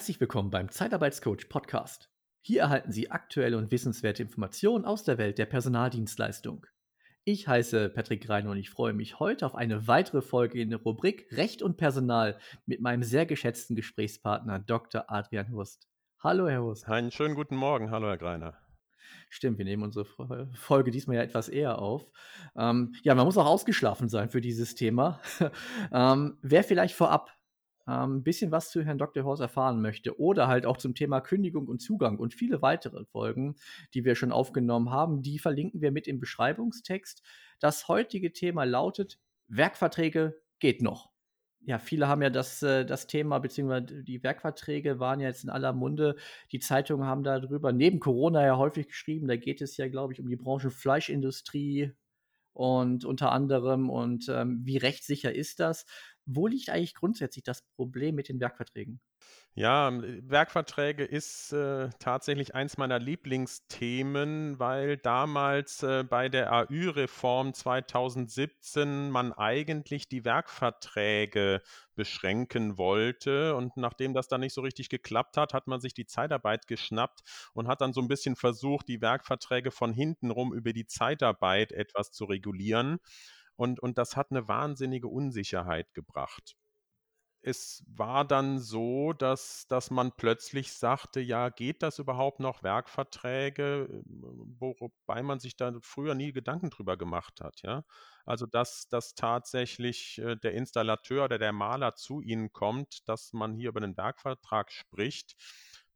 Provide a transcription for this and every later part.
Herzlich willkommen beim Zeitarbeitscoach Podcast. Hier erhalten Sie aktuelle und wissenswerte Informationen aus der Welt der Personaldienstleistung. Ich heiße Patrick Reiner und ich freue mich heute auf eine weitere Folge in der Rubrik Recht und Personal mit meinem sehr geschätzten Gesprächspartner Dr. Adrian Hurst. Hallo, Herr Hurst. Einen schönen guten Morgen. Hallo, Herr Greiner. Stimmt, wir nehmen unsere Folge diesmal ja etwas eher auf. Ähm, ja, man muss auch ausgeschlafen sein für dieses Thema. ähm, wer vielleicht vorab ein ähm, bisschen was zu Herrn Dr. Horst erfahren möchte oder halt auch zum Thema Kündigung und Zugang und viele weitere Folgen, die wir schon aufgenommen haben, die verlinken wir mit im Beschreibungstext. Das heutige Thema lautet Werkverträge geht noch. Ja, viele haben ja das, äh, das Thema, beziehungsweise die Werkverträge waren ja jetzt in aller Munde. Die Zeitungen haben darüber neben Corona ja häufig geschrieben. Da geht es ja, glaube ich, um die Branche Fleischindustrie, und unter anderem und ähm, wie rechtssicher ist das? Wo liegt eigentlich grundsätzlich das Problem mit den Werkverträgen? Ja, ähm, Werkverträge ist äh, tatsächlich eins meiner Lieblingsthemen, weil damals äh, bei der AÜ-Reform 2017 man eigentlich die Werkverträge beschränken wollte. Und nachdem das dann nicht so richtig geklappt hat, hat man sich die Zeitarbeit geschnappt und hat dann so ein bisschen versucht, die Werkverträge von hinten rum über die Zeitarbeit etwas zu regulieren. Und, und das hat eine wahnsinnige Unsicherheit gebracht es war dann so, dass, dass man plötzlich sagte, ja, geht das überhaupt noch, Werkverträge, wobei man sich da früher nie Gedanken drüber gemacht hat, ja. Also, dass, dass tatsächlich äh, der Installateur oder der Maler zu Ihnen kommt, dass man hier über den Werkvertrag spricht,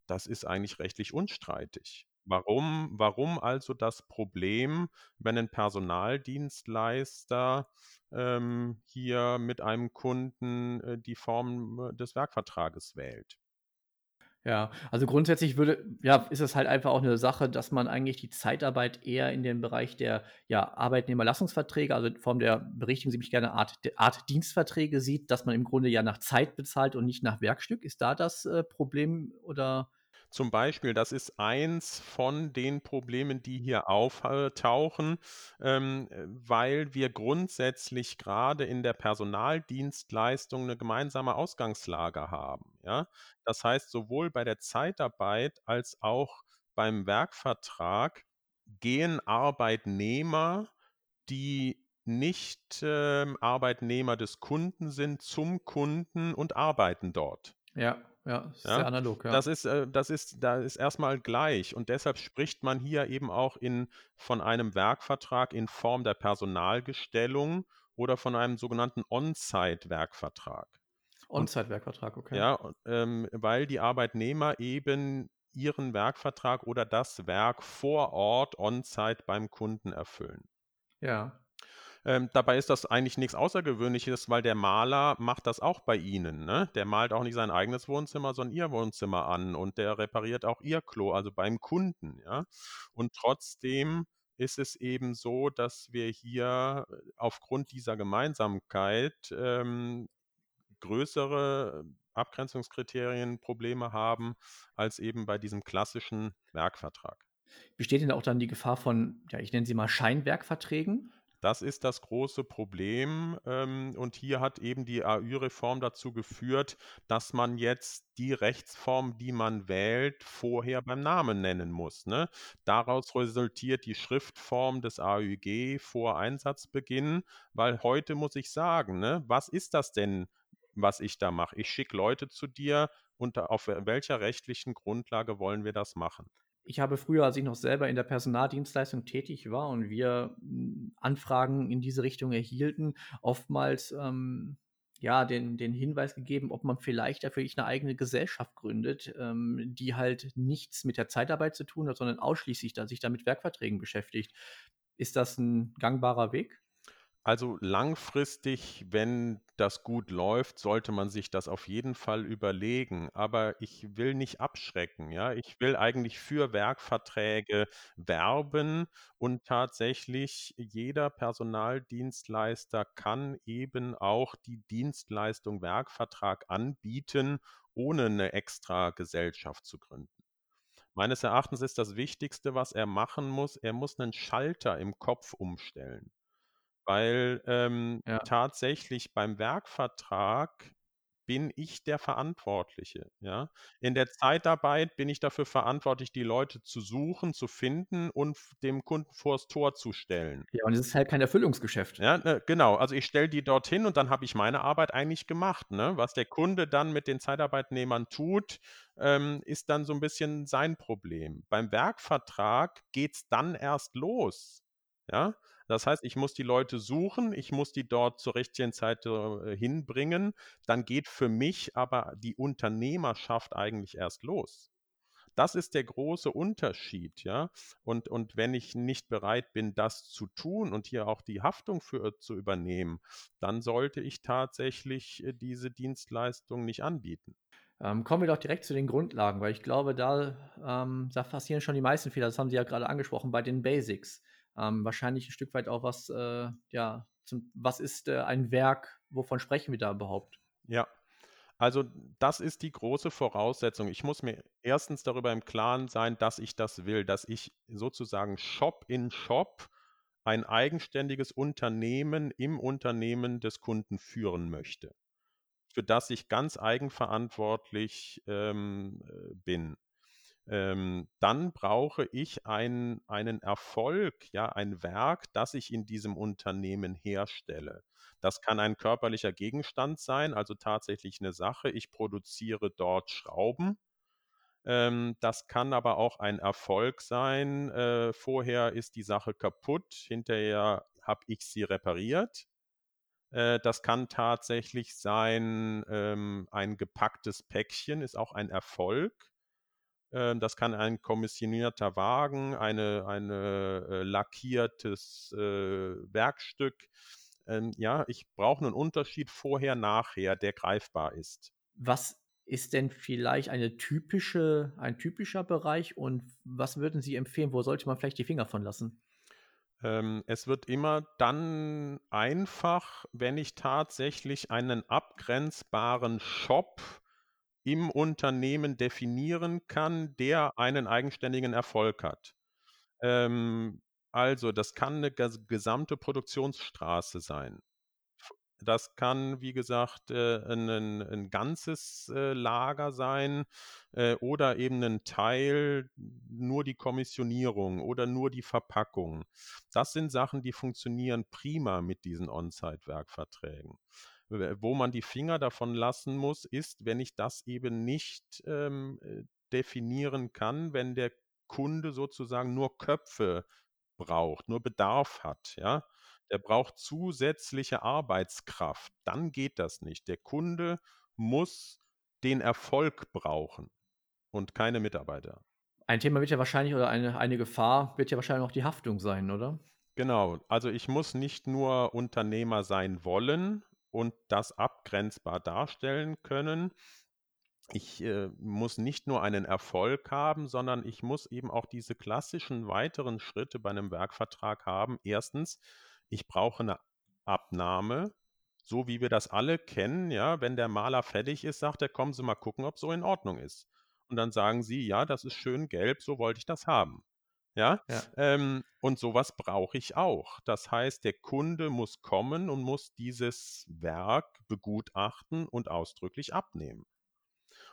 das ist eigentlich rechtlich unstreitig. Warum, warum also das Problem, wenn ein Personaldienstleister ähm, hier mit einem Kunden äh, die Form äh, des Werkvertrages wählt? Ja, also grundsätzlich würde, ja, ist es halt einfach auch eine Sache, dass man eigentlich die Zeitarbeit eher in den Bereich der ja, Arbeitnehmerlassungsverträge, also in Form der, berichtigen Sie mich gerne, Art, Art Dienstverträge sieht, dass man im Grunde ja nach Zeit bezahlt und nicht nach Werkstück. Ist da das äh, Problem oder zum Beispiel, das ist eins von den Problemen, die hier auftauchen, ähm, weil wir grundsätzlich gerade in der Personaldienstleistung eine gemeinsame Ausgangslage haben. Ja? Das heißt, sowohl bei der Zeitarbeit als auch beim Werkvertrag gehen Arbeitnehmer, die nicht äh, Arbeitnehmer des Kunden sind, zum Kunden und arbeiten dort. Ja. Ja, ist ja? sehr analog, ja. Das ist, äh, das ist, da ist erstmal gleich. Und deshalb spricht man hier eben auch in, von einem Werkvertrag in Form der Personalgestellung oder von einem sogenannten On-Site-Werkvertrag. On-Site-Werkvertrag, okay. Ja, ähm, weil die Arbeitnehmer eben ihren Werkvertrag oder das Werk vor Ort on-site beim Kunden erfüllen. Ja. Ähm, dabei ist das eigentlich nichts Außergewöhnliches, weil der Maler macht das auch bei Ihnen. Ne? Der malt auch nicht sein eigenes Wohnzimmer, sondern Ihr Wohnzimmer an und der repariert auch Ihr Klo, also beim Kunden. Ja? Und trotzdem ist es eben so, dass wir hier äh, aufgrund dieser Gemeinsamkeit ähm, größere Abgrenzungskriterien Probleme haben als eben bei diesem klassischen Werkvertrag. Besteht denn auch dann die Gefahr von, ja, ich nenne sie mal Scheinwerkverträgen? Das ist das große Problem. Ähm, und hier hat eben die AÜ-Reform dazu geführt, dass man jetzt die Rechtsform, die man wählt, vorher beim Namen nennen muss. Ne? Daraus resultiert die Schriftform des AÜG vor Einsatzbeginn, weil heute muss ich sagen, ne, was ist das denn, was ich da mache? Ich schicke Leute zu dir, unter auf welcher rechtlichen Grundlage wollen wir das machen? Ich habe früher, als ich noch selber in der Personaldienstleistung tätig war und wir hm, Anfragen in diese Richtung erhielten, oftmals ähm, ja den, den Hinweis gegeben, ob man vielleicht dafür eine eigene Gesellschaft gründet, ähm, die halt nichts mit der Zeitarbeit zu tun hat, sondern ausschließlich da, sich damit Werkverträgen beschäftigt. Ist das ein gangbarer Weg? Also langfristig, wenn das gut läuft, sollte man sich das auf jeden Fall überlegen. Aber ich will nicht abschrecken, ja. Ich will eigentlich für Werkverträge werben und tatsächlich jeder Personaldienstleister kann eben auch die Dienstleistung Werkvertrag anbieten, ohne eine extra Gesellschaft zu gründen. Meines Erachtens ist das Wichtigste, was er machen muss, er muss einen Schalter im Kopf umstellen. Weil ähm, Ja. tatsächlich beim Werkvertrag bin ich der Verantwortliche, ja? In der Zeitarbeit bin ich dafür verantwortlich, die Leute zu suchen, zu finden und dem Kunden vors Tor zu stellen. Ja, und es ist halt kein Erfüllungsgeschäft. Ja, ne, genau. Also, ich stelle die dorthin und dann habe ich meine Arbeit eigentlich gemacht, ne? Was der Kunde dann mit den Zeitarbeitnehmern tut, ähm, ist dann so 'n bisschen sein Problem. Beim Werkvertrag geht's dann erst los, ja? Das heißt, ich muss die Leute suchen, ich muss die dort zur richtigen Zeit, äh, hinbringen. Dann geht für mich aber die Unternehmerschaft eigentlich erst los. Das ist der große Unterschied, ja? Und und wenn ich nicht bereit bin, das zu tun und hier auch die Haftung für zu übernehmen, dann sollte ich tatsächlich, äh, diese Dienstleistung nicht anbieten. Ähm, kommen wir doch direkt zu den Grundlagen, weil ich glaube, da, ähm da passieren schon die meisten Fehler. Das haben Sie ja grade angesprochen bei den Basics. Ähm, wahrscheinlich 'n Stück weit auch was, äh, ja, zum was ist, äh, ein Werk? Wovon sprechen wir da überhaupt? Ja. Also, das ist die große Voraussetzung. Ich muss mir erstens darüber im Klaren sein, dass ich das will, dass ich sozusagen Shop in Shop ein eigenständiges Unternehmen im Unternehmen des Kunden führen möchte, für das ich ganz eigenverantwortlich, ähm, äh, bin. Ähm, dann brauche ich ein einen Erfolg, ja, ein Werk, das ich in diesem Unternehmen herstelle. Das kann ein körperlicher Gegenstand sein, also tatsächlich 'ne Sache. Ich produziere dort Schrauben. Ähm, das kann aber auch ein Erfolg sein. Äh, vorher ist die Sache kaputt, hinterher habe ich sie repariert. Äh, das kann tatsächlich sein, ähm, ein gepacktes Päckchen ist auch ein Erfolg. Ähm, das kann ein kommissionierter Wagen, eine eine, äh, lackiertes, äh, Werkstück. Ähm, ja, ich brauche 'nen Unterschied vorher, nachher, der greifbar ist. Was ist denn vielleicht eine typische ein typischer Bereich und was würden Sie empfehlen? Wo sollte man vielleicht die Finger von lassen? Ähm, es wird immer dann einfach, wenn ich tatsächlich einen abgrenzbaren Shop im Unternehmen definieren kann, der einen eigenständigen Erfolg hat. Ähm, also, das kann 'ne ges gesamte Produktionsstraße sein. Das kann, wie gesagt, äh, 'n 'nen 'n ganzes, äh, Lager sein, äh, oder eben 'nen Teil, nur die Kommissionierung oder nur die Verpackung. Das sind Sachen, die funktionieren prima mit diesen On-Site-Werkverträgen. W wo man die Finger davon lassen muss, ist, wenn ich das eben nicht, ähm, äh, definieren kann, wenn der Kunde sozusagen nur Köpfe braucht, nur Bedarf hat, ja? Der braucht zusätzliche Arbeitskraft, dann geht das nicht. Der Kunde muss den Erfolg brauchen und keine Mitarbeiter. Ein Thema wird ja wahrscheinlich oder eine eine Gefahr wird ja wahrscheinlich auch die Haftung sein, oder? Genau. Also, ich muss nicht nur Unternehmer sein wollen und das abgrenzbar darstellen können. Ich, äh, muss nicht nur einen Erfolg haben, sondern ich muss eben auch diese klassischen weiteren Schritte bei 'nem Werkvertrag haben. 1. ich brauche 'ne Abnahme, so wie wir das alle kennen, ja? Wenn der Maler fertig ist, sagt er: „Kommen Sie mal gucken, ob's so in Ordnung ist.“ Und dann sagen Sie: „Ja, das ist schön gelb, so wollte ich das haben.“ Ja? Ja. Ähm, und so was brauche ich auch. Das heißt, der Kunde muss kommen und muss dieses Werk begutachten und ausdrücklich abnehmen.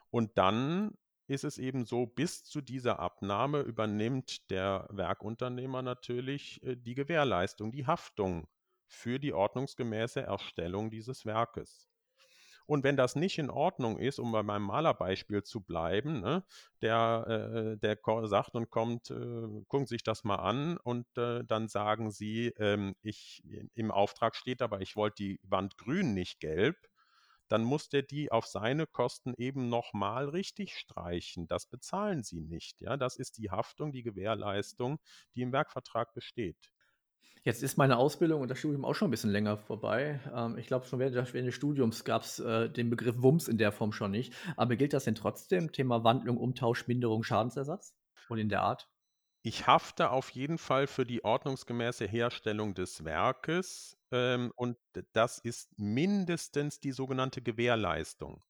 Und dann ist es eben so, bis zu dieser Abnahme übernimmt der Werkunternehmer natürlich, äh, die Gewährleistung, die Haftung für die ordnungsgemäße Erstellung dieses Werkes. Und wenn das nicht in Ordnung ist, um bei meinem Malerbeispiel zu bleiben, ne, der, äh, der ko sagt und kommt, äh: „Gucken Sie sich das mal an.“ Und, äh, dann sagen Sie, ähm: „Ich im Auftrag steht aber, ich wollte die Wand grün, nicht gelb.“ Dann muss der die auf seine Kosten eben noch mal richtig streichen. Das bezahlen Sie nicht, ja? Das ist die Haftung, die Gewährleistung, die im Werkvertrag besteht. Jetzt ist meine Ausbildung und das Studium auch schon 'n bisschen länger vorbei. Ähm, ich glaube, schon während des Studiums gab's, äh, den Begriff WUMS in der Form schon nicht. Aber gilt das denn trotzdem, Thema Wandlung, Umtausch, Minderung, Schadensersatz und in der Art? Ich hafte auf jeden Fall für die ordnungsgemäße Herstellung des Werkes, ähm, und das ist mindestens die sogenannte Gewährleistung.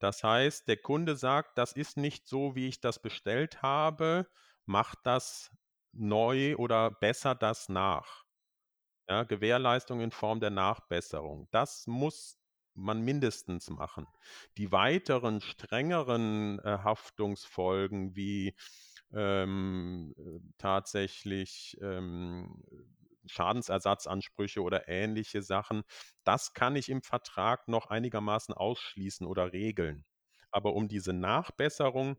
Das heißt, der Kunde sagt: „Das ist nicht so, wie ich das bestellt habe. Macht das neu oder bessert das nach.“ Ja, Gewährleistung in Form der Nachbesserung. Das muss man mindestens machen. Die weiteren strengeren äh, Haftungsfolgen wie ähm, tatsächlich ähm, Schadensersatzansprüche oder ähnliche Sachen, das kann ich im Vertrag noch einigermaßen ausschließen oder regeln. Aber um diese Nachbesserung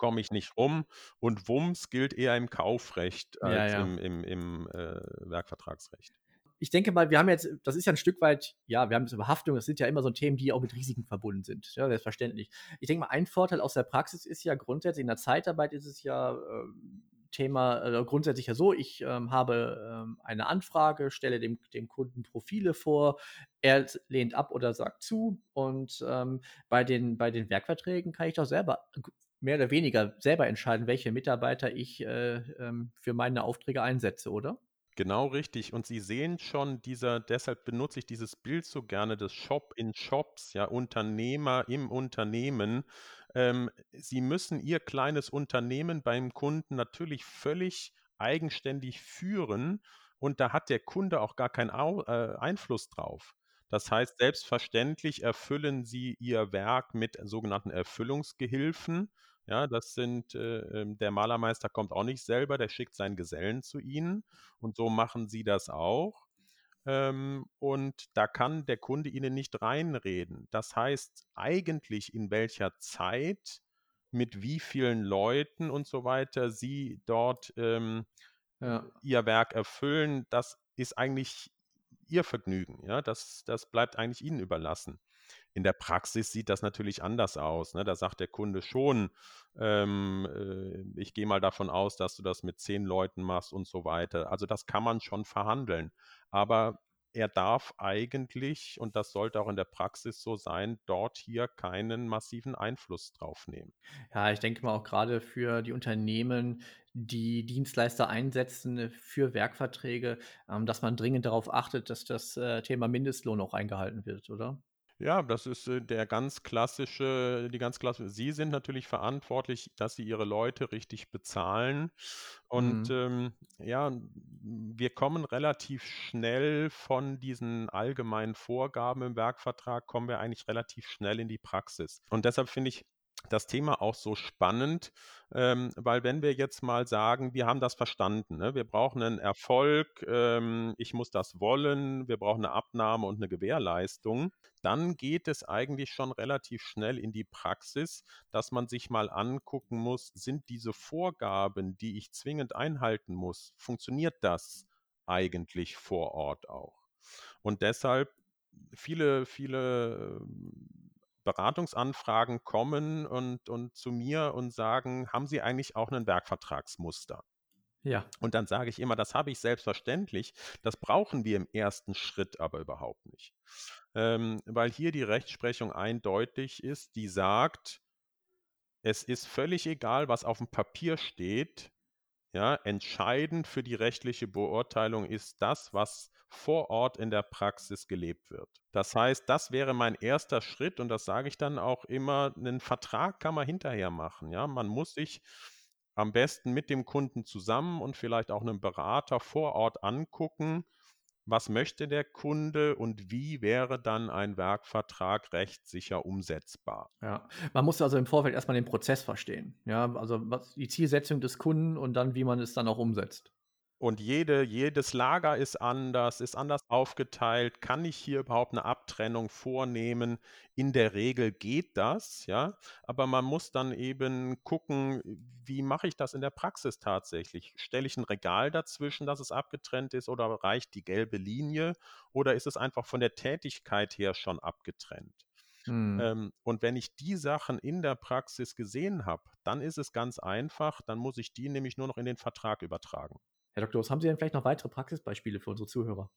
komme ich nicht rum und Wumms gilt eher im Kaufrecht Ja, als ja. im, im, im äh, Werkvertragsrecht. Ich denke mal, wir haben jetzt, das ist ja ein Stück weit, ja, wir haben jetzt über Haftung, das sind ja immer so Themen, die auch mit Risiken verbunden sind. Ja, selbstverständlich. Ich denke mal, ein Vorteil aus der Praxis ist ja grundsätzlich, in der Zeitarbeit ist es ja ähm, Thema äh, grundsätzlich ja so, ich ähm, habe ähm, eine Anfrage, stelle dem, dem Kunden Profile vor, er lehnt ab oder sagt zu und ähm, bei, den, bei den Werkverträgen kann ich doch selber mehr oder weniger selber entscheiden, welche Mitarbeiter ich äh, ähm, für meine Aufträge einsetze, oder? Genau richtig. Und Sie sehen schon, dieser, deshalb benutze ich dieses Bild so gerne des Shop in Shops, ja, Unternehmer im Unternehmen. Ähm, Sie müssen Ihr kleines Unternehmen beim Kunden natürlich völlig eigenständig führen und da hat der Kunde auch gar keinen Au äh, Einfluss drauf. Das heißt, selbstverständlich erfüllen Sie Ihr Werk mit sogenannten Erfüllungsgehilfen. Ja, das sind, äh, ähm, der Malermeister kommt auch nicht selber, der schickt seinen Gesellen zu Ihnen und so machen Sie das auch. Ähm, und da kann der Kunde Ihnen nicht reinreden. Das heißt, eigentlich in welcher Zeit, mit wie vielen Leuten und so weiter Sie dort ähm, Ja. Ihr Werk erfüllen, das ist eigentlich Ihr Vergnügen. Ja? Das, das bleibt eigentlich Ihnen überlassen. In der Praxis sieht das natürlich anders aus. Ne? Da sagt der Kunde schon, ähm, äh, ich gehe mal davon aus, dass du das mit zehn Leuten machst und so weiter. Also das kann man schon verhandeln. Aber er darf eigentlich, und das sollte auch in der Praxis so sein, dort hier keinen massiven Einfluss drauf nehmen. Ja, ich denke mal auch gerade für die Unternehmen, die Dienstleister einsetzen äh, für Werkverträge, ähm, dass man dringend darauf achtet, dass das äh, Thema Mindestlohn auch eingehalten wird, oder? Ja, das ist äh, der ganz klassische, die ganz klassische. Sie sind natürlich verantwortlich, dass Sie Ihre Leute richtig bezahlen. Und Mhm. ähm, ja, wir kommen relativ schnell von diesen allgemeinen Vorgaben im Werkvertrag, kommen wir eigentlich relativ schnell in die Praxis. Und deshalb finde ich das Thema auch so spannend, ähm, weil wenn wir jetzt mal sagen, wir haben das verstanden, ne? wir brauchen einen Erfolg, ähm, ich muss das wollen, wir brauchen eine Abnahme und eine Gewährleistung, dann geht es eigentlich schon relativ schnell in die Praxis, dass man sich mal angucken muss, sind diese Vorgaben, die ich zwingend einhalten muss, funktioniert das eigentlich vor Ort auch? Und deshalb viele, viele ähm, Beratungsanfragen kommen und, und zu mir und sagen, haben Sie eigentlich auch ein Werkvertragsmuster? Ja. Und dann sage ich immer, das habe ich selbstverständlich, das brauchen wir im ersten Schritt aber überhaupt nicht. Ähm, weil hier die Rechtsprechung eindeutig ist, die sagt, es ist völlig egal, was auf dem Papier steht. Ja, entscheidend für die rechtliche Beurteilung ist das, was vor Ort in der Praxis gelebt wird. Das heißt, das wäre mein erster Schritt und das sage ich dann auch immer, einen Vertrag kann man hinterher machen. Ja, man muss sich am besten mit dem Kunden zusammen und vielleicht auch einem Berater vor Ort angucken, was möchte der Kunde und wie wäre dann ein Werkvertrag rechtssicher umsetzbar. Ja. Man muss also im Vorfeld erstmal den Prozess verstehen. Ja, also was die Zielsetzung des Kunden und dann, wie man es dann auch umsetzt. Und jede, jedes Lager ist anders, ist anders aufgeteilt. Kann ich hier überhaupt eine Abtrennung vornehmen? In der Regel geht das, ja. Aber man muss dann eben gucken, wie mache ich das in der Praxis tatsächlich? Stelle ich ein Regal dazwischen, dass es abgetrennt ist, oder reicht die gelbe Linie? Oder ist es einfach von der Tätigkeit her schon abgetrennt? Mhm. Ähm, und wenn ich die Sachen in der Praxis gesehen habe, dann ist es ganz einfach, dann muss ich die nämlich nur noch in den Vertrag übertragen. Herr Dr. Oos, haben Sie denn vielleicht noch weitere Praxisbeispiele für unsere Zuhörer?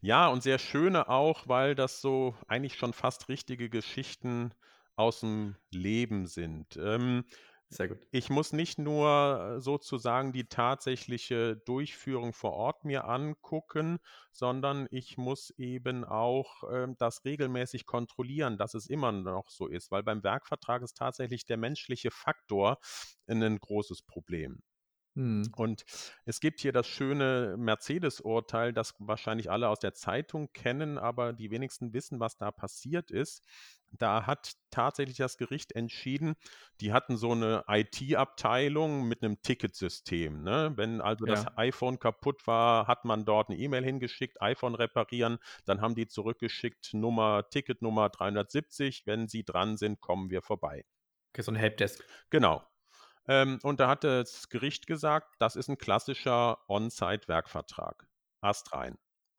Ja, und sehr schöne auch, weil das so eigentlich schon fast richtige Geschichten aus dem Leben sind. Ähm, Sehr gut. ich muss nicht nur äh, sozusagen die tatsächliche Durchführung vor Ort mir angucken, sondern ich muss eben auch ähm, das regelmäßig kontrollieren, dass es immer noch so ist, weil beim Werkvertrag ist tatsächlich der menschliche Faktor ein großes Problem. Mhm. Und es gibt hier das schöne Mercedes-Urteil, das wahrscheinlich alle aus der Zeitung kennen, aber die wenigsten wissen, was da passiert ist. Da hat tatsächlich das Gericht entschieden, die hatten so eine IT-Abteilung mit einem Ticketsystem. Ne? Wenn also das Ja. iPhone kaputt war, hat man dort eine E-Mail hingeschickt, iPhone reparieren, dann haben die zurückgeschickt, Nummer, Ticketnummer 370, wenn Sie dran sind, kommen wir vorbei. Okay, so 'n Helpdesk. Genau. Ähm, und da hat das Gericht gesagt, das ist ein klassischer On-Site-Werkvertrag. Astrein.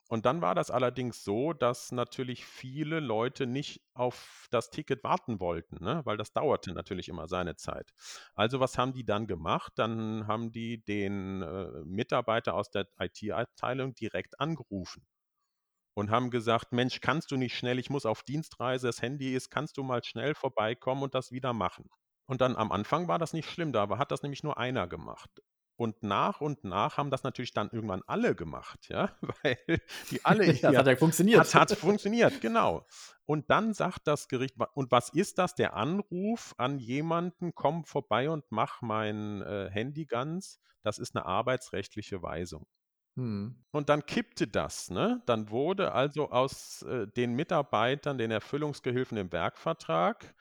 Und dann war das allerdings so, dass natürlich viele Leute nicht auf das Ticket warten wollten, ne, weil das dauerte natürlich immer seine Zeit. Also, was haben die dann gemacht? Dann haben die den, äh, Mitarbeiter aus der IT-Abteilung direkt angerufen und haben gesagt: „Mensch, kannst du nicht schnell ich muss auf Dienstreise, das Handy ist kannst du mal schnell vorbeikommen und das wieder machen?“ Und dann am Anfang war das nicht schlimm, da hat das nämlich nur einer gemacht. Und nach und nach haben das natürlich dann irgendwann alle gemacht, ja, weil die alle Ja, das hat ja funktioniert. hat hat funktioniert, genau. Und dann sagt das Gericht und was ist das? Der Anruf an jemanden: „Komm vorbei und mach mein, äh, Handy ganz.“ Das ist 'ne arbeitsrechtliche Weisung. Mhm. Und dann kippte das, ne? Dann wurde also aus, äh, den Mitarbeitern, den Erfüllungsgehilfen im Werkvertrag,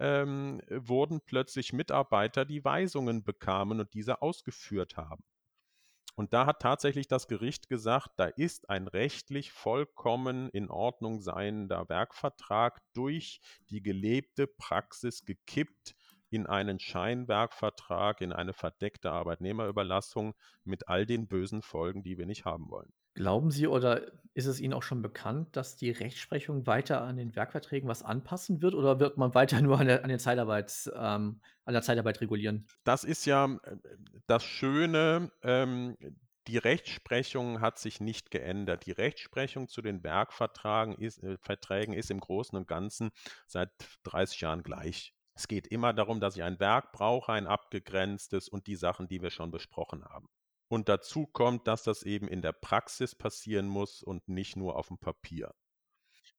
ähm, wurden plötzlich Mitarbeiter, die Weisungen bekamen und diese ausgeführt haben. Und da hat tatsächlich das Gericht gesagt, da ist ein rechtlich vollkommen in Ordnung seiender Werkvertrag durch die gelebte Praxis gekippt in einen Scheinwerkvertrag, in eine verdeckte Arbeitnehmerüberlassung mit all den bösen Folgen, die wir nicht haben wollen. Glauben Sie oder ist es Ihnen auch schon bekannt, dass die Rechtsprechung weiter an den Werkverträgen was anpassen wird oder wird man weiter nur an der an den Zeitarbeits ähm, an der Zeitarbeit regulieren? Das ist ja, äh, das Schöne, ähm, die Rechtsprechung hat sich nicht geändert. Die Rechtsprechung zu den Werkvertragen ist äh, ist im Großen und Ganzen seit 30 Jahren gleich. Es geht immer darum, dass ich ein Werk brauche, ein abgegrenztes und die Sachen, die wir schon besprochen haben. Und dazu kommt, dass das eben in der Praxis passieren muss und nicht nur auf'm Papier.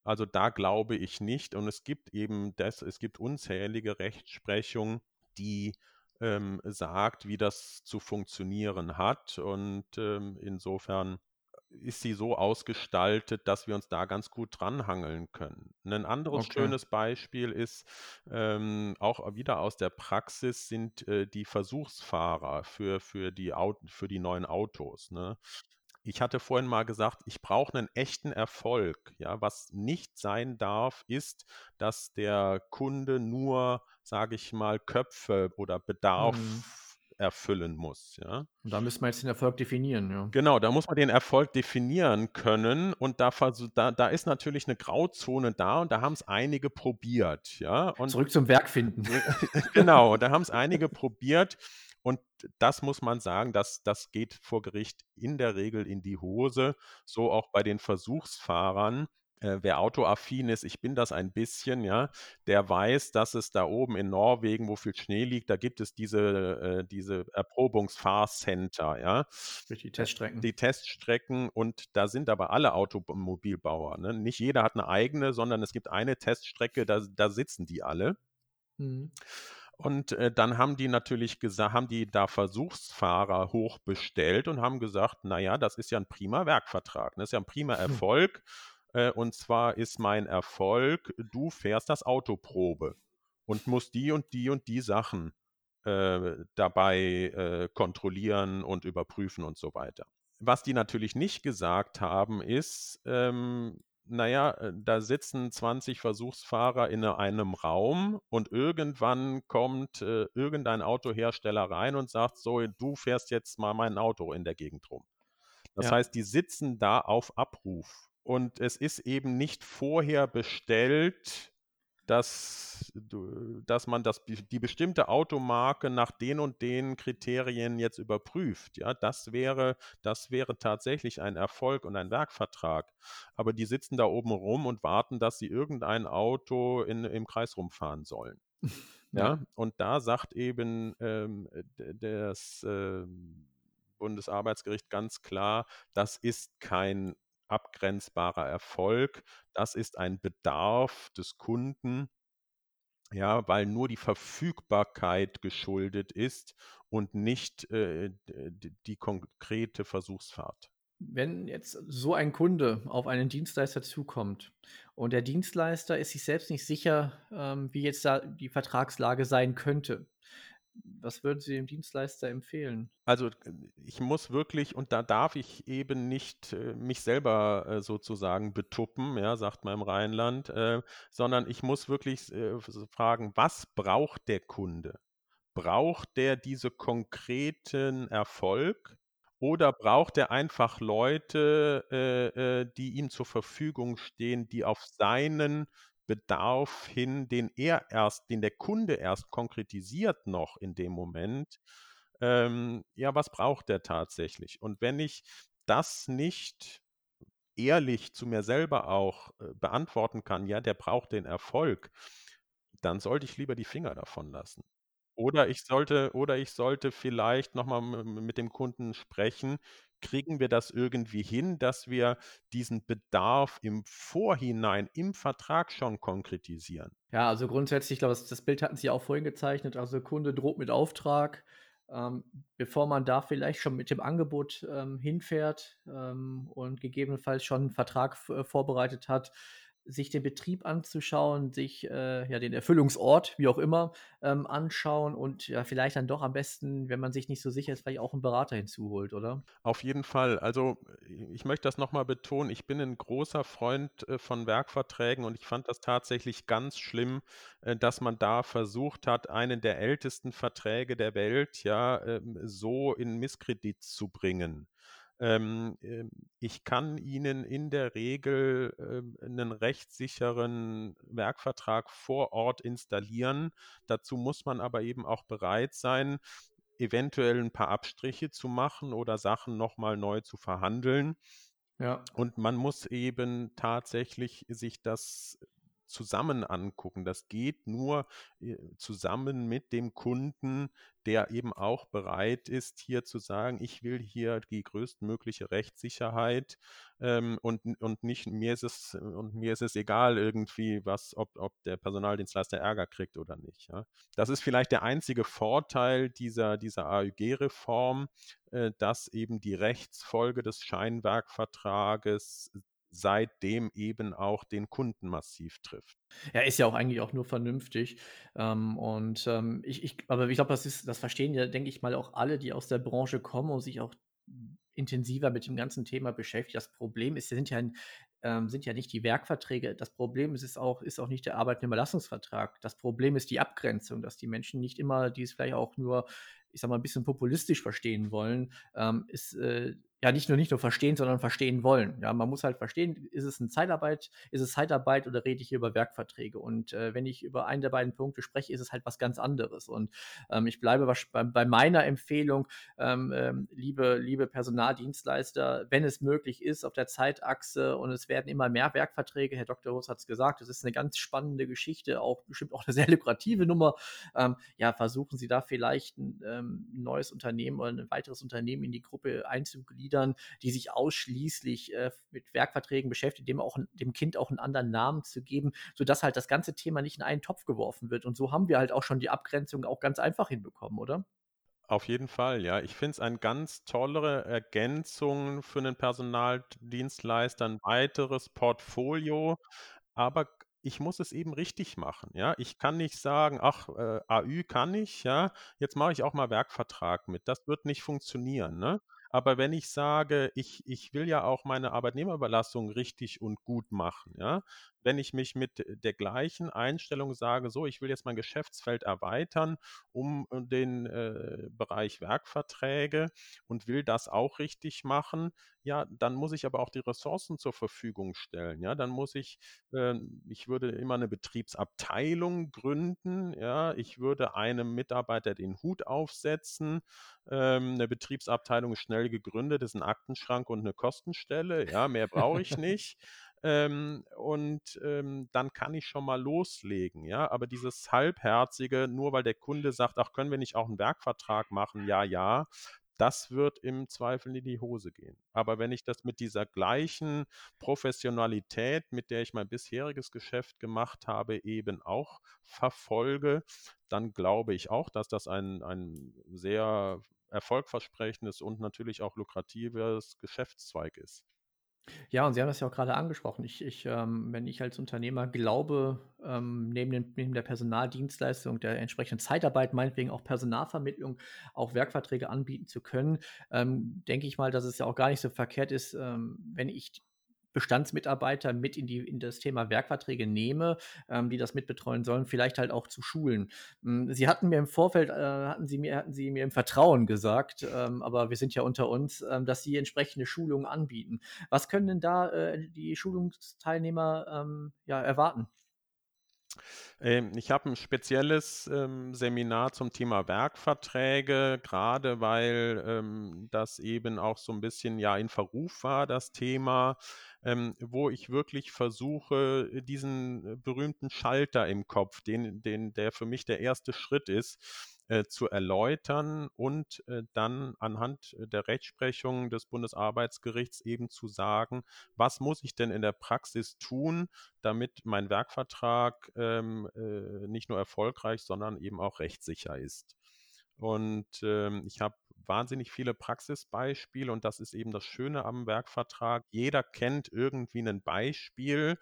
Also, da glaube ich nicht und es gibt eben das es gibt unzählige Rechtsprechung, die, ähm, sagt, wie das zu funktionieren hat und, ähm, insofern ist sie so ausgestaltet, dass wir uns da ganz gut dranhangeln können. 'Nen anderes Okay. schönes Beispiel ist, ähm, auch wieder aus der Praxis sind, äh, die Versuchsfahrer für für die Au für die neuen Autos, ne? Ich hatte vorhin mal gesagt, ich brauche 'nen echten Erfolg, ja? Was nicht sein darf, ist, dass der Kunde nur, sage ich mal, Köpfe oder Mhm. Erfüllen muss, ja? Und da müsste man jetzt den Erfolg definieren, ja. Genau, da muss man den Erfolg definieren können und da da da ist natürlich 'ne Grauzone da und da haben's einige probiert, ja? Und Zurück zum Werk finden. genau, da haben's einige probiert und das muss man sagen, das das geht vor Gericht in der Regel in die Hose, so auch bei den Versuchsfahrern. Äh, wer autoaffin ist, ich bin das ein bisschen, ja, der weiß, dass es da oben in Norwegen, wo viel Schnee liegt, da gibt es diese äh, diese Erprobungsfahrcenter, ja? Durch die Äh, Teststrecken. die Teststrecken und da sind aber alle Automobilbauer, ne? Nicht jeder hat 'ne eigene, sondern es gibt eine Teststrecke, da da sitzen die alle. Mhm. Und, äh, dann haben die natürlich gesa haben die da Versuchsfahrer hochbestellt und haben gesagt: „Na ja, das ist ja 'n prima Werkvertrag, ne? Das ist ja 'n prima Erfolg. Äh, und zwar ist mein Erfolg, du fährst das Auto Probe und musst die und die und die Sachen, äh, dabei, äh, kontrollieren und überprüfen“ und so weiter. Was die natürlich nicht gesagt haben, ist, ähm, na ja, äh, da sitzen 20 Versuchsfahrer in 'ne einem Raum und irgendwann kommt, äh, irgendein Autohersteller rein und sagt: „So, du fährst jetzt mal mein Auto in der Gegend rum.“ Das Ja. heißt, die sitzen da auf Abruf und es ist eben nicht vorher bestellt, dass dass man das die bestimmte Automarke nach den und den Kriterien jetzt überprüft, ja? Das wäre das wäre tatsächlich ein Erfolg und ein Werkvertrag. Aber die sitzen da oben rum und warten, dass sie irgendein Auto in im Kreis rumfahren sollen. Ja. Ja? Und da sagt eben, ähm, das, ähm, Bundesarbeitsgericht ganz klar: „Das ist kein abgrenzbarer Erfolg. Das ist ein Bedarf des Kunden.“ Ja, weil nur die Verfügbarkeit geschuldet ist und nicht, äh, die konkrete Versuchsfahrt. Wenn jetzt so ein Kunde auf einen Dienstleister zukommt und der Dienstleister ist sich selbst nicht sicher, ähm, wie jetzt da die Vertragslage sein könnte. Was würden Sie dem Dienstleister empfehlen? Also, ich muss wirklich und da darf ich eben nicht, äh, mich selber, äh, sozusagen betuppen, ja, sagt man im Rheinland, äh, sondern ich muss wirklich äh, fragen: „Was braucht der Kunde?“ Braucht der diese konkreten Erfolg oder braucht er einfach Leute, äh, äh, die ihm zur Verfügung stehen, die auf seinen Bedarf hin, den er erst den der Kunde erst konkretisiert noch in dem Moment ähm, ja, was braucht der tatsächlich? Und wenn ich das nicht ehrlich zu mir selber auch, äh, beantworten kann, ja, der braucht den Erfolg, dann sollte ich lieber die Finger davon lassen. Oder ich sollte oder ich sollte vielleicht noch mal m m mit dem Kunden sprechen: „Kriegen wir das irgendwie hin, dass wir diesen Bedarf im Vorhinein im Vertrag schon konkretisieren?“ Ja, also grundsätzlich, ich glaube, das das Bild hatten Sie auch vorhin gezeichnet. Also, Kunde droht mit Auftrag. Ähm, bevor man da vielleicht schon mit dem Angebot, ähm, hinfährt, ähm, und gegebenenfalls schon 'n Vertrag äh, vorbereitet hat, sich den Betrieb anzuschauen, sich, äh, ja, den Erfüllungsort, wie auch immer, ähm, anschauen und ja, vielleicht dann doch am besten, wenn man sich nicht so sicher ist, vielleicht auch 'n Berater hinzuholt, oder? Auf jeden Fall. Also, ich möchte das noch mal betonen, ich bin 'n großer Freund, äh, von Werkverträgen und ich fand das tatsächlich ganz schlimm, äh, dass man da versucht hat, einen der ältesten Verträge der Welt, ja, ähm, so in Misskredit zu bringen. Ähm, ähm, ich kann Ihnen in der Regel, ähm, 'nen rechtssicheren Werkvertrag vor Ort installieren. Dazu muss man aber eben auch bereit sein, eventuell 'n paar Abstriche zu machen oder Sachen noch mal neu zu verhandeln. Ja. Und man muss eben tatsächlich sich das zusammen angucken. Das geht nur, äh, zusammen mit dem Kunden, der eben auch bereit ist, hier zu sagen: „Ich will hier die größtmögliche Rechtssicherheit, ähm, und und nicht mir ist es und mir ist es egal irgendwie, was ob ob der Personaldienstleister Ärger kriegt oder nicht“, ja? Das ist vielleicht der einzige Vorteil dieser dieser AÜG-Reform, äh, dass eben die Rechtsfolge des Scheinwerkvertrages seitdem eben auch den Kunden massiv trifft. Ja, ist ja auch eigentlich auch nur vernünftig. Ähm, und, ähm, ich ich aber ich glaube, das ist das verstehen ja, denke ich mal, auch alle, die aus der Branche kommen und sich auch intensiver mit dem ganzen Thema beschäftigen. Das Problem ist, sind ja ähm, sind ja nicht die Werkverträge. Das Problem ist es auch ist auch nicht der Arbeitnehmerüberlassungsvertrag. Das Problem ist die Abgrenzung, dass die Menschen nicht immer die es vielleicht auch nur, ich sage mal, 'n bisschen populistisch verstehen wollen, ähm, ist, äh ja, nicht nur nicht nur verstehen, sondern verstehen wollen. Ja, man muss halt verstehen, ist es 'n Zeitarbeit ist es Zeitarbeit oder rede ich hier über Werkverträge? Und, äh, wenn ich über einen der beiden Punkte spreche, ist es halt was ganz anderes. Und, ähm, ich bleibe bei bei meiner Empfehlung, ähm, ähm, liebe liebe Personaldienstleister, wenn es möglich ist, auf der Zeitachse und es werden immer mehr Werkverträge, Herr Doktor Hus hat's gesagt, das ist 'ne ganz spannende Geschichte, auch bestimmt auch 'ne sehr lukrative Nummer. Ähm, ja, versuchen Sie da vielleicht 'n, ähm, neues Unternehmen oder 'n weiteres Unternehmen in die Gruppe einzugliedern, die sich ausschließlich, äh, mit Werkverträgen beschäftigt, dem auch dem Kind auch 'n anderen Namen zu geben, sodass halt das ganze Thema nicht in einen Topf geworfen wird. Und so haben wir halt auch schon die Abgrenzung auch ganz einfach hinbekommen, oder? Auf jeden Fall, ja. Ich finde es ein ganz tolle Ergänzung für 'nen Personaldienstleister, 'n weiteres Portfolio, aber ich muss es eben richtig machen, ja? Ich kann nicht sagen: „Ach, äh, AÜ kann ich, ja, jetzt mache ich auch mal Werkvertrag mit.“ Das wird nicht funktionieren, ne? Aber wenn ich sage: „Ich ich will ja auch meine Arbeitnehmerüberlassung richtig und gut machen“, ja? Wenn ich mich mit der gleichen Einstellung sage: „So, ich will jetzt mein Geschäftsfeld erweitern um den, äh, Bereich Werkverträge und will das auch richtig machen“, ja, dann muss ich aber auch die Ressourcen zur Verfügung stellen, ja? Dann muss ich ähm, ich würde immer 'ne Betriebsabteilung gründen, ja? Ich würde einem Mitarbeiter den Hut aufsetzen. Ähm, 'ne Betriebsabteilung ist schnell gegründet, ist 'n Aktenschrank und 'ne Kostenstelle, ja, mehr brauche ich nicht. Ähm, und, ähm, dann kann ich schon mal loslegen, ja? Aber dieses Halbherzige, nur weil der Kunde sagt: „Ach, können wir nicht auch 'n Werkvertrag machen?“ „Ja, ja.“ das wird im Zweifel in die Hose gehen. Aber wenn ich das mit dieser gleichen Professionalität, mit der ich mein bisheriges Geschäft gemacht habe, eben auch verfolge, dann glaube ich auch, dass das ein, ein sehr erfolgversprechendes und natürlich auch lukratives Geschäftszweig ist. Ja, und Sie haben das ja auch gerade angesprochen. Ich ich, ähm wenn ich als Unternehmer glaube, ähm, neben den neben der Personaldienstleistung, der entsprechenden Zeitarbeit, meinetwegen auch Personalvermittlung, auch Werkverträge anbieten zu können, ähm, denke ich mal, dass es ja auch gar nicht so verkehrt ist, ähm, wenn ich Bestandsmitarbeiter mit in, die, in das Thema Werkverträge nehme, ähm, die das mitbetreuen sollen, vielleicht halt auch zu schulen. Hm, sie hatten mir im Vorfeld, äh, hatten, Sie mir, hatten Sie mir im Vertrauen gesagt, ähm, aber wir sind ja unter uns, ähm, dass Sie entsprechende Schulungen anbieten. Was können denn da äh, die Schulungsteilnehmer ähm, ja, erwarten? Ähm, ich habe ein spezielles ähm, Seminar zum Thema Werkverträge, gerade weil ähm, das eben auch so ein bisschen ja in Verruf war, das Thema, ähm, wo ich wirklich versuche, diesen äh, berühmten Schalter im Kopf, den, den, der für mich der erste Schritt ist, äh, zu erläutern und äh, dann anhand der Rechtsprechung des Bundesarbeitsgerichts eben zu sagen, was muss ich denn in der Praxis tun, damit mein Werkvertrag ähm, äh, nicht nur erfolgreich, sondern eben auch rechtssicher ist. Und ähm, ich habe wahnsinnig viele Praxisbeispiele und das ist eben das Schöne am Werkvertrag. Jeder kennt irgendwie ein Beispiel.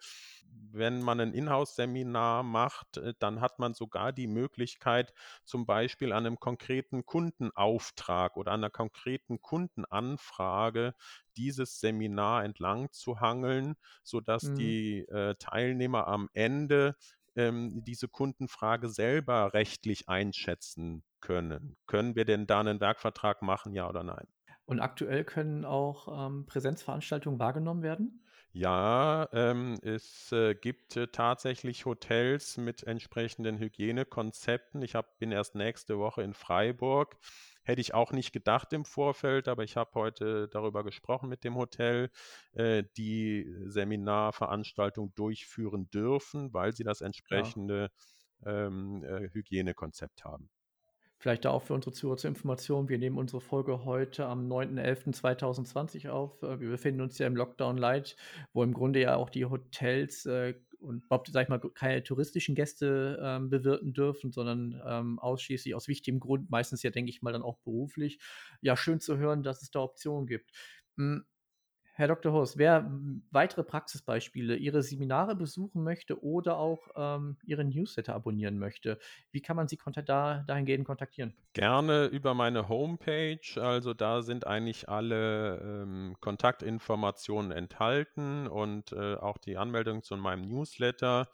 Wenn man ein Inhouse-Seminar macht, äh, dann hat man sogar die Möglichkeit, zum Beispiel an einem konkreten Kundenauftrag oder einer konkreten Kundenanfrage dieses Seminar entlang zu hangeln, sodass mhm. die äh, Teilnehmer am Ende ähm, diese Kundenfrage selber rechtlich einschätzen können. Können wir denn da einen Werkvertrag machen, ja oder nein? Und aktuell können auch ähm, Präsenzveranstaltungen wahrgenommen werden? Ja, ähm, es äh, gibt äh, tatsächlich Hotels mit entsprechenden Hygienekonzepten. Ich hab, bin erst nächste Woche in Freiburg. Hätte ich auch nicht gedacht im Vorfeld, aber ich habe heute darüber gesprochen mit dem Hotel, äh, die Seminarveranstaltung durchführen dürfen, weil sie das entsprechende ja. ähm, äh, Hygienekonzept haben. Vielleicht da auch für unsere Zuhörer zur Information. Wir nehmen unsere Folge heute am 9.11.2020 auf. Äh, wir befinden uns ja im Lockdown Light, wo im Grunde ja auch die Hotels äh, und überhaupt, sag ich mal, keine touristischen Gäste ähm, bewirten dürfen, sondern ähm, ausschließlich aus wichtigem Grund, meistens ja, denke ich mal, dann auch beruflich. Ja, schön zu hören, dass es da Optionen gibt. Hm, Herr Dr. Horst, wer weitere Praxisbeispiele, Ihre Seminare besuchen möchte oder auch ähm, Ihren Newsletter abonnieren möchte, wie kann man Sie da, dahingehend kontaktieren? Gerne über meine Homepage. Also da sind eigentlich alle ähm, Kontaktinformationen enthalten und äh, auch die Anmeldung zu meinem Newsletter.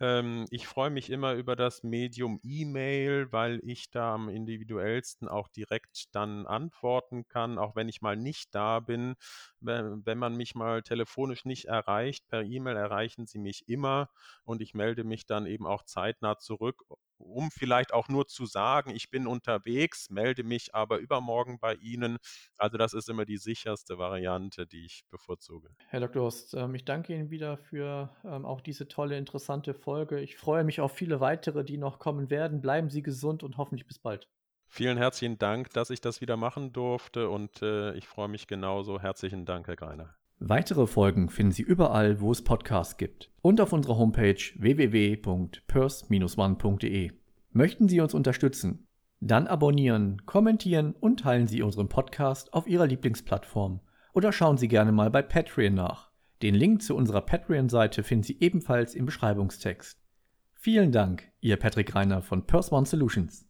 Ähm, ich freue mich immer über das Medium E-Mail, weil ich da am individuellsten auch direkt dann antworten kann, auch wenn ich mal nicht da bin. Wenn, wenn man mich mal telefonisch nicht erreicht, per E-Mail erreichen Sie mich immer und ich melde mich dann eben auch zeitnah zurück, um vielleicht auch nur zu sagen, ich bin unterwegs, melde mich aber übermorgen bei Ihnen. Also das ist immer die sicherste Variante, die ich bevorzuge. Herr Dr. Ost, ähm, ich danke Ihnen wieder für ähm, auch diese tolle, interessante Folge. Ich freue mich auf viele weitere, die noch kommen werden. Bleiben Sie gesund und hoffentlich bis bald. Vielen herzlichen Dank, dass ich das wieder machen durfte und äh, ich freue mich genauso. Herzlichen Dank, Herr Greiner. Weitere Folgen finden Sie überall, wo es Podcasts gibt und auf unserer Homepage www.pers-one.de. Möchten Sie uns unterstützen? Dann abonnieren, kommentieren und teilen Sie unseren Podcast auf Ihrer Lieblingsplattform oder schauen Sie gerne mal bei Patreon nach. Den Link zu unserer Patreon-Seite finden Sie ebenfalls im Beschreibungstext. Vielen Dank, Ihr Patrick Reiner von Pers One Solutions.